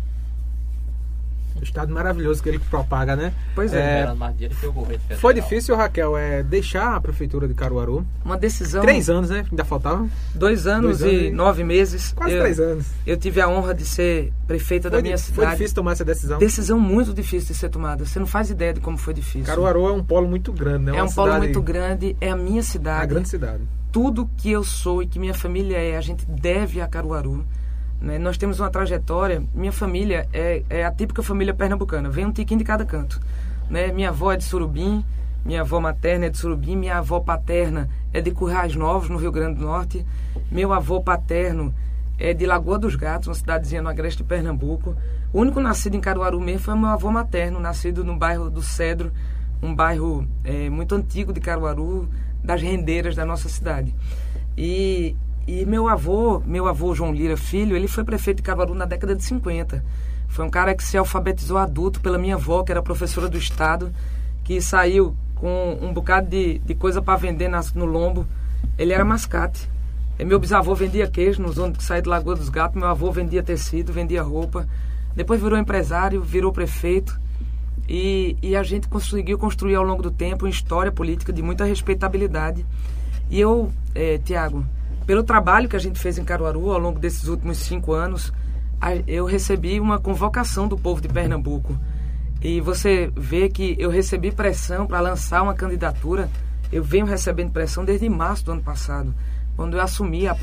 o estado maravilhoso que ele propaga, né? Pois é. é foi difícil, Raquel, é, deixar a prefeitura de Caruaru? Uma decisão. Três anos, né? Ainda faltava? Dois anos, Dois anos e, nove meses. Quase eu, três anos. Eu tive a honra de ser prefeita foi da minha cidade. Foi difícil tomar essa decisão? Decisão muito difícil de ser tomada. Você não faz ideia de como foi difícil. Caruaru é um polo muito grande, né? é um polo muito grande, é a minha cidade. É a grande cidade. tudo que eu sou e que minha família é, a gente deve a Caruaru. Né? Nós temos uma trajetória, minha família é, é a típica família pernambucana, vem um tiquinho de cada canto. Né? Minha avó é de Surubim, minha avó materna é de Surubim, minha avó paterna é de Currais Novos, no Rio Grande do Norte. Meu avô paterno é de Lagoa dos Gatos, uma cidadezinha no agreste de Pernambuco. O único nascido em Caruaru mesmo foi meu avô materno, nascido no bairro do Cedro, um bairro é, muito antigo de Caruaru, das rendeiras da nossa cidade. E, e meu avô, meu avô João Lira Filho, ele foi prefeito de Caruaru na década de 50. Foi um cara que se alfabetizou adulto pela minha avó, que era professora do Estado, que saiu com um bocado de, de coisa para vender nas, no lombo. Ele era mascate. E meu bisavô vendia queijo nos ônibus que saía de Lagoa dos Gatos. Meu avô vendia tecido, vendia roupa. Depois virou empresário, virou prefeito. E, e a gente conseguiu construir ao longo do tempo uma história política de muita respeitabilidade. E eu, é, Tiago, pelo trabalho que a gente fez em Caruaru ao longo desses últimos cinco anos, eu recebi uma convocação do povo de Pernambuco. E você vê que eu recebi pressão para lançar uma candidatura. Eu venho recebendo pressão desde março do ano passado, quando eu assumi a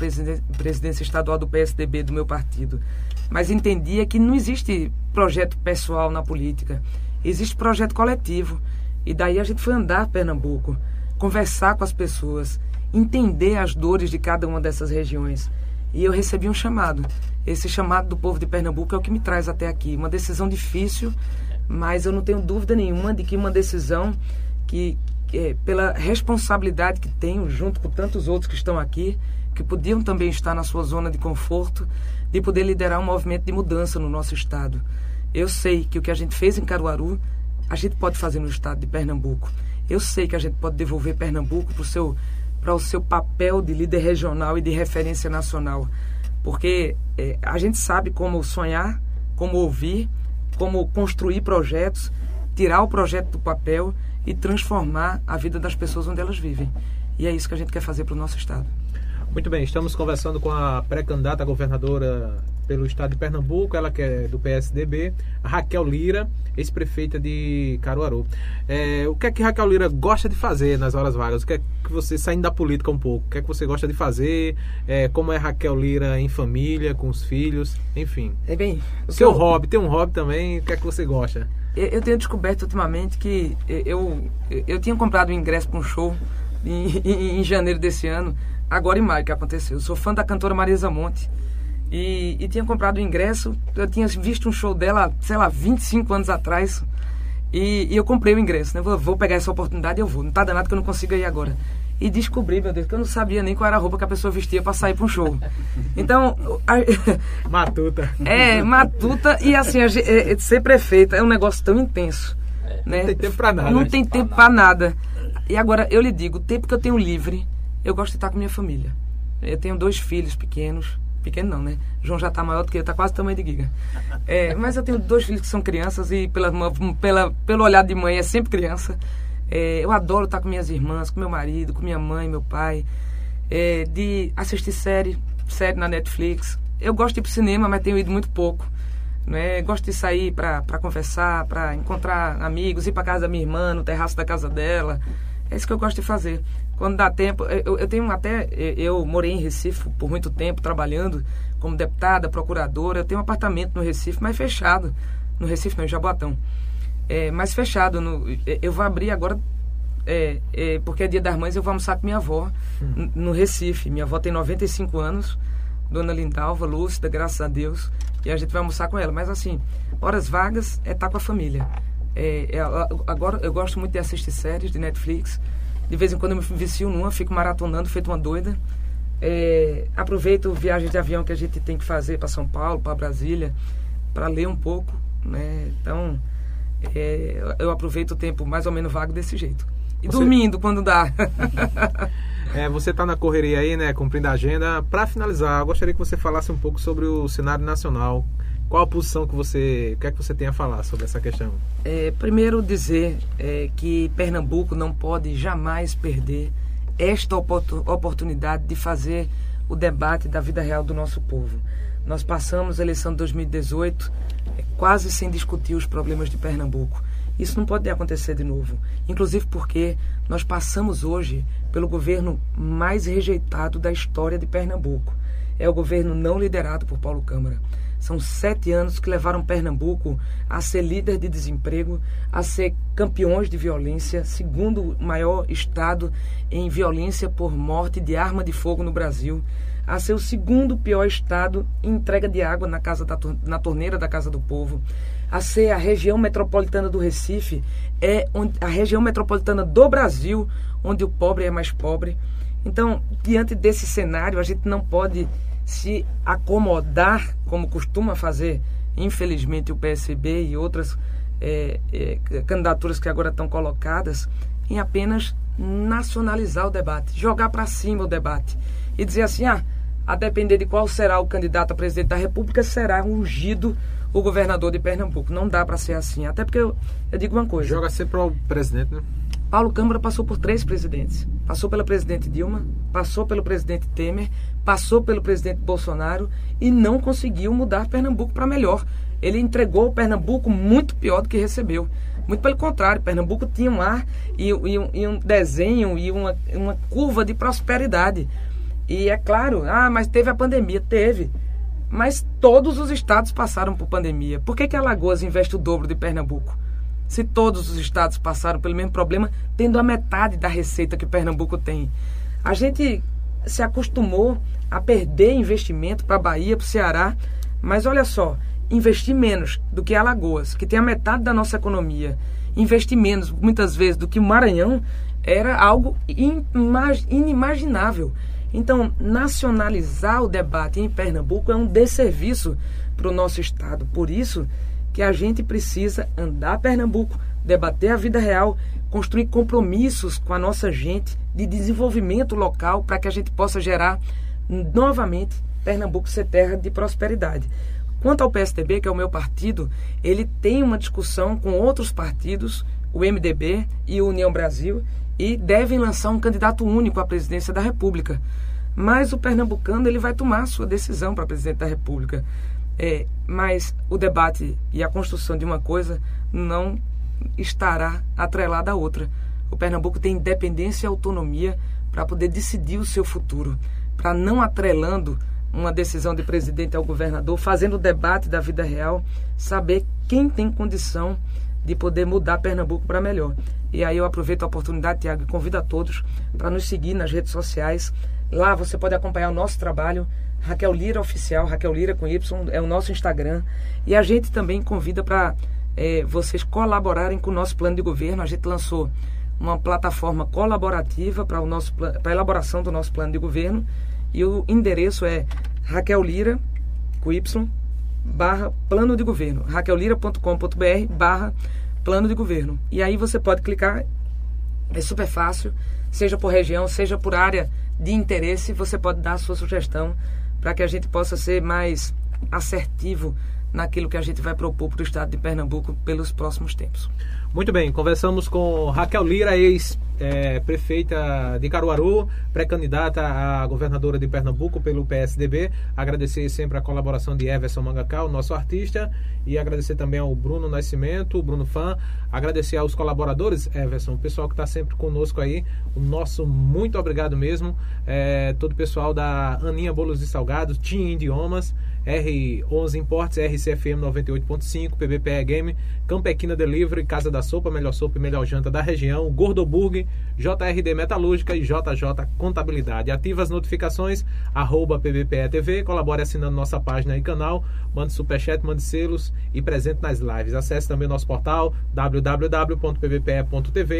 presidência estadual do PSDB do meu partido. Mas entendia que não existe projeto pessoal na política, existe projeto coletivo. E daí a gente foi andar Pernambuco, conversar com as pessoas, entender as dores de cada uma dessas regiões. E eu recebi um chamado. Esse chamado do povo de Pernambuco é o que me traz até aqui. Uma decisão difícil, mas eu não tenho dúvida nenhuma de que uma decisão que, é, pela responsabilidade que tenho, junto com tantos outros que estão aqui, que podiam também estar na sua zona de conforto, de poder liderar um movimento de mudança no nosso estado. Eu sei que o que a gente fez em Caruaru, a gente pode fazer no estado de Pernambuco. Eu sei que a gente pode devolver Pernambuco para o seu para o seu papel de líder regional e de referência nacional. Porque é, a gente sabe como sonhar, como ouvir, como construir projetos, tirar o projeto do papel e transformar a vida das pessoas onde elas vivem. E é isso que a gente quer fazer para o nosso Estado. Muito bem, estamos conversando com a pré-candidata governadora pelo estado de Pernambuco, ela que é do PSDB, Raquel Lira, ex-prefeita de Caruaru. É, o que é que Raquel Lira gosta de fazer nas horas vagas? O que é que você, saindo da política um pouco, o que é que você gosta de fazer? É, como é Raquel Lira em família, com os filhos, enfim. É bem... O seu hobby, tem um hobby também, o que é que você gosta? Eu, eu tenho descoberto ultimamente que eu, eu, eu tinha comprado um ingresso para um show em, em, em janeiro desse ano, agora em maio que aconteceu. Eu sou fã da cantora Marisa Monte. E, e tinha comprado o ingresso, eu tinha visto um show dela, sei lá, 25 anos atrás. E, e eu comprei o ingresso, né? Vou, vou, pegar essa oportunidade e eu vou. Não tá danado que eu não consigo ir agora. E descobri, meu Deus, que eu não sabia nem qual era a roupa que a pessoa vestia para sair para um show. Então. A... matuta. É, matuta e assim, a, é, ser prefeita é um negócio tão intenso. É, né? Não tem tempo para nada. Não tem tempo para nada. E agora, eu lhe digo, o tempo que eu tenho livre, eu gosto de estar com minha família. Eu tenho dois filhos pequenos. Pequeno não, né? João já está maior do que eu, está quase tamanho de Giga. É, mas eu tenho dois filhos que são crianças e pela, pela, pelo olhar de mãe é sempre criança. É, eu adoro estar com minhas irmãs, com meu marido, com minha mãe, meu pai. É, de assistir série, série na Netflix. Eu gosto de ir pro cinema, mas tenho ido muito pouco. Né? Gosto de sair para conversar, para encontrar amigos, ir para casa da minha irmã, no terraço da casa dela. É isso que eu gosto de fazer. Quando dá tempo, eu, eu tenho até. Eu morei em Recife por muito tempo, trabalhando como deputada, procuradora. Eu tenho um apartamento no Recife, mas fechado. No Recife, não, em Jabotão. É, mas fechado. No, eu vou abrir agora, é, é, porque é dia das mães, eu vou almoçar com minha avó hum. no Recife. Minha avó tem 95 anos, dona Lindalva, lúcida, graças a Deus. E a gente vai almoçar com ela. Mas assim, horas vagas é estar com a família. É, é, agora eu gosto muito de assistir séries de Netflix. De vez em quando eu me vicio numa, fico maratonando, feito uma doida. É, aproveito viagem de avião que a gente tem que fazer para São Paulo, para Brasília, para ler um pouco. Né? Então, é, eu aproveito o tempo mais ou menos vago desse jeito. E você... dormindo quando dá. é, você está na correria aí, né? Cumprindo a agenda. Para finalizar, eu gostaria que você falasse um pouco sobre o cenário nacional. Qual a posição que você. O que é que você tem a falar sobre essa questão? É, primeiro dizer é, que Pernambuco não pode jamais perder esta oportunidade de fazer o debate da vida real do nosso povo. Nós passamos a eleição de 2018 é, quase sem discutir os problemas de Pernambuco. Isso não pode acontecer de novo. Inclusive porque nós passamos hoje pelo governo mais rejeitado da história de Pernambuco. É o governo não liderado por Paulo Câmara. São sete anos que levaram Pernambuco a ser líder de desemprego, a ser campeões de violência, segundo maior estado em violência por morte de arma de fogo no Brasil, a ser o segundo pior estado em entrega de água na, casa da, na torneira da Casa do Povo, a ser a região metropolitana do Recife, é a região metropolitana do Brasil, onde o pobre é mais pobre. Então, diante desse cenário, a gente não pode se acomodar, como costuma fazer, infelizmente, o PSB e outras é, é, candidaturas que agora estão colocadas, em apenas nacionalizar o debate, jogar para cima o debate e dizer assim: ah, a depender de qual será o candidato a presidente da República, será ungido o governador de Pernambuco. Não dá para ser assim. Até porque eu, eu digo uma coisa. Joga sempre para o presidente, né? Paulo Câmara passou por três presidentes. Passou pela presidente Dilma, passou pelo presidente Temer, passou pelo presidente Bolsonaro e não conseguiu mudar Pernambuco para melhor. Ele entregou o Pernambuco muito pior do que recebeu. Muito pelo contrário, Pernambuco tinha um ar e, e, um, e um, desenho e uma, uma curva de prosperidade. E é claro, ah, mas teve a pandemia. Teve. Mas todos os estados passaram por pandemia. Por que, que Alagoas investe o dobro de Pernambuco? Se todos os estados passaram pelo mesmo problema, tendo a metade da receita que Pernambuco tem. A gente se acostumou a perder investimento para a Bahia, para o Ceará, mas olha só, investir menos do que Alagoas, que tem a metade da nossa economia, investir menos, muitas vezes, do que o Maranhão, era algo inimaginável. Então, nacionalizar o debate em Pernambuco é um desserviço para o nosso Estado. Por isso, que a gente precisa andar Pernambuco, debater a vida real, construir compromissos com a nossa gente de desenvolvimento local para que a gente possa gerar novamente Pernambuco ser terra de prosperidade. Quanto ao PSDB, que é o meu partido, ele tem uma discussão com outros partidos, o MDB e o União Brasil, e devem lançar um candidato único à presidência da República. Mas o pernambucano ele vai tomar sua decisão para presidente da República. É, mas o debate e a construção de uma coisa não estará atrelada à outra. O Pernambuco tem independência e autonomia para poder decidir o seu futuro, para não atrelando uma decisão de presidente ao governador, fazendo o debate da vida real, saber quem tem condição de poder mudar Pernambuco para melhor. E aí eu aproveito a oportunidade, Tiago, e convido a todos para nos seguir nas redes sociais. Lá você pode acompanhar o nosso trabalho Raquel Lira Oficial, Raquel Lira com Y, é o nosso Instagram. E a gente também convida para é, vocês colaborarem com o nosso plano de governo. A gente lançou uma plataforma colaborativa para a elaboração do nosso plano de governo. E o endereço é Raquel Lira, com Y, barra plano de governo. raquellira.com.br barra plano de governo. E aí você pode clicar, é super fácil, seja por região, seja por área de interesse, você pode dar a sua sugestão para que a gente possa ser mais assertivo naquilo que a gente vai propor para o estado de Pernambuco pelos próximos tempos. Muito bem, conversamos com Raquel Lira, ex-prefeita é, de Caruaru, pré-candidata a governadora de Pernambuco pelo PSDB. Agradecer sempre a colaboração de Everson Mangacal, nosso artista, e agradecer também ao Bruno Nascimento, Bruno Fã. Agradecer aos colaboradores, Everson, o pessoal que está sempre conosco aí. O nosso muito obrigado mesmo. É, todo o pessoal da Aninha Bolos e Salgados, Team Idiomas. R11 Imports, RCFM 98.5, PBPE Game, Campequina Delivery, Casa da Sopa, melhor sopa e melhor janta da região, Gordoburg, JRD Metalúrgica e JJ Contabilidade. Ativa as notificações, arroba PBPE TV, colabore assinando nossa página e canal, mande superchat, mande selos e presente nas lives. Acesse também o nosso portal www.pbpe.tv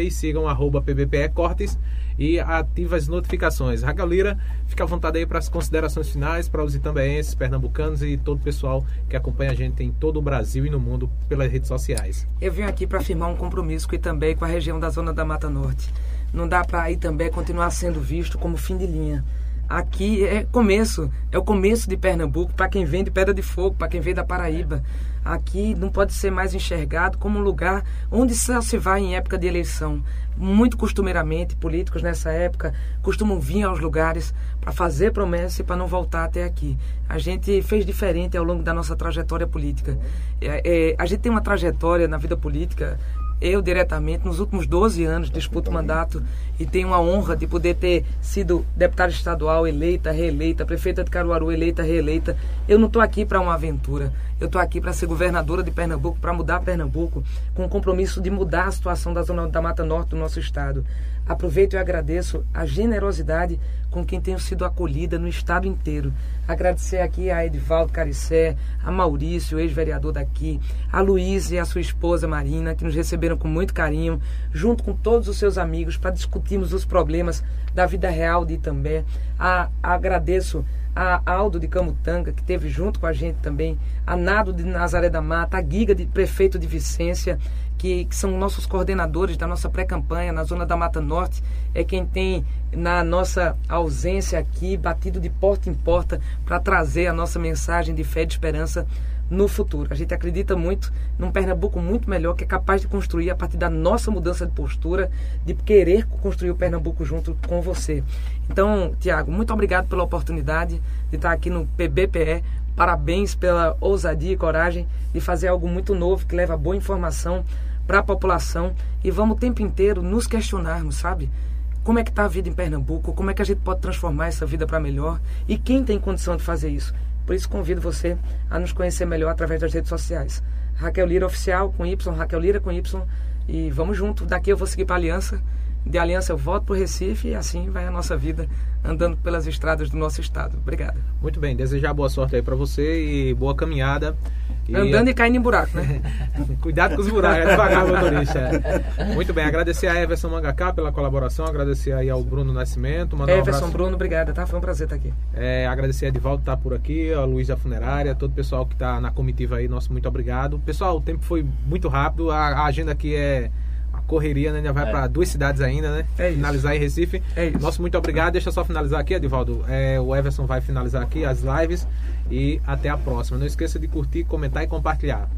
e sigam arroba PBPE Cortes e ative as notificações. Raquel Lira, fica à vontade aí para as considerações finais para os itambeenses, pernambucanos e todo o pessoal que acompanha a gente em todo o Brasil e no mundo pelas redes sociais. Eu venho aqui para firmar um compromisso com também com a região da Zona da Mata Norte. Não dá para aí também continuar sendo visto como fim de linha. Aqui é começo, é o começo de Pernambuco para quem vem de Pedra de Fogo, para quem vem da Paraíba. Aqui não pode ser mais enxergado como um lugar onde só se vai em época de eleição. Muito costumeiramente, políticos nessa época costumam vir aos lugares para fazer promessa e para não voltar até aqui. A gente fez diferente ao longo da nossa trajetória política. É, é, a gente tem uma trajetória na vida política eu diretamente, nos últimos 12 anos, disputo mandato e tenho a honra de poder ter sido deputada estadual eleita, reeleita, prefeita de Caruaru eleita, reeleita. Eu não estou aqui para uma aventura, eu estou aqui para ser governadora de Pernambuco, para mudar Pernambuco, com o compromisso de mudar a situação da zona da Mata Norte do nosso estado. Aproveito e agradeço a generosidade com quem tenho sido acolhida no estado inteiro. Agradecer aqui a Edivaldo Caricé, a Maurício, ex-vereador daqui, a Luiz e a sua esposa Marina, que nos receberam com muito carinho, junto com todos os seus amigos, para discutirmos os problemas da vida real de Itambé. A, agradeço a Aldo de Camutanga, que teve junto com a gente também, a Nado de Nazaré da Mata, a Giga de prefeito de Vicência, que, que são nossos coordenadores da nossa pré-campanha na zona da Mata Norte, é quem tem, na nossa ausência aqui, batido de porta em porta para trazer a nossa mensagem de fé e de esperança no futuro. A gente acredita muito num Pernambuco muito melhor, que é capaz de construir a partir da nossa mudança de postura, de querer construir o Pernambuco junto com você. Então, Tiago, muito obrigado pela oportunidade de estar aqui no PBPE. Parabéns pela ousadia e coragem de fazer algo muito novo que leva boa informação para a população e vamos o tempo inteiro nos questionarmos, sabe? Como é que está a vida em Pernambuco? Como é que a gente pode transformar essa vida para melhor? E quem tem condição de fazer isso? Por isso convido você a nos conhecer melhor através das redes sociais. Raquel Lira Oficial com Y, Raquel Lira com Y. E vamos junto. Daqui eu vou seguir para Aliança de Aliança eu volto para o Recife e assim vai a nossa vida andando pelas estradas do nosso estado. Obrigado. Muito bem, desejar boa sorte aí para você e boa caminhada. E... Andando e caindo em buraco, né? Cuidado com os buracos, é devagar, motorista. Muito bem, agradecer a Everson Mangacá pela colaboração, agradecer aí ao Bruno Nascimento. Everson, um Bruno, obrigado, tá? Foi um prazer estar aqui. É, agradecer a Edivaldo estar tá por aqui, a Luiz da Funerária, todo o pessoal que está na comitiva aí, nosso muito obrigado. Pessoal, o tempo foi muito rápido, a, a agenda aqui é correria, né? Ainda vai é. para duas cidades ainda, né? É finalizar em Recife. É isso. Nosso muito obrigado. Deixa eu só finalizar aqui, Edivaldo. É, o Everson vai finalizar aqui as lives e até a próxima. Não esqueça de curtir, comentar e compartilhar.